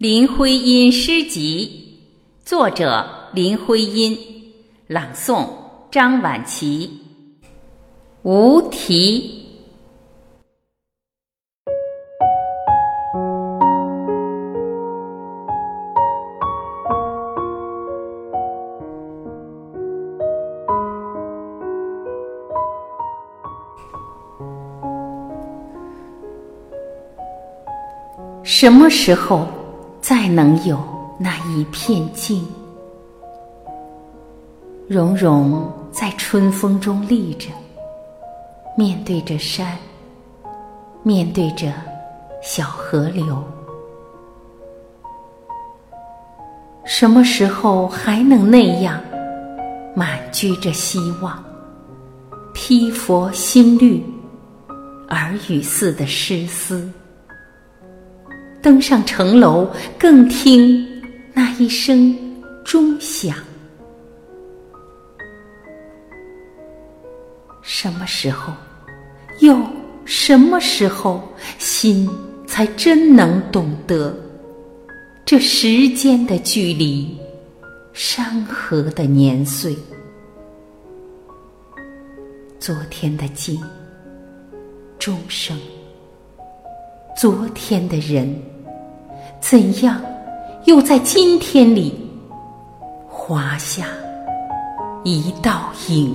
林徽因诗集，作者林徽因，朗诵张晚琪。无题。什么时候？再能有那一片静，融融在春风中立着，面对着山，面对着小河流。什么时候还能那样满居着希望，披佛心律，耳语似的诗思？登上城楼，更听那一声钟响。什么时候，又什么时候，心才真能懂得这时间的距离，山河的年岁？昨天的静，钟声。昨天的人。怎样又在今天里划下一道影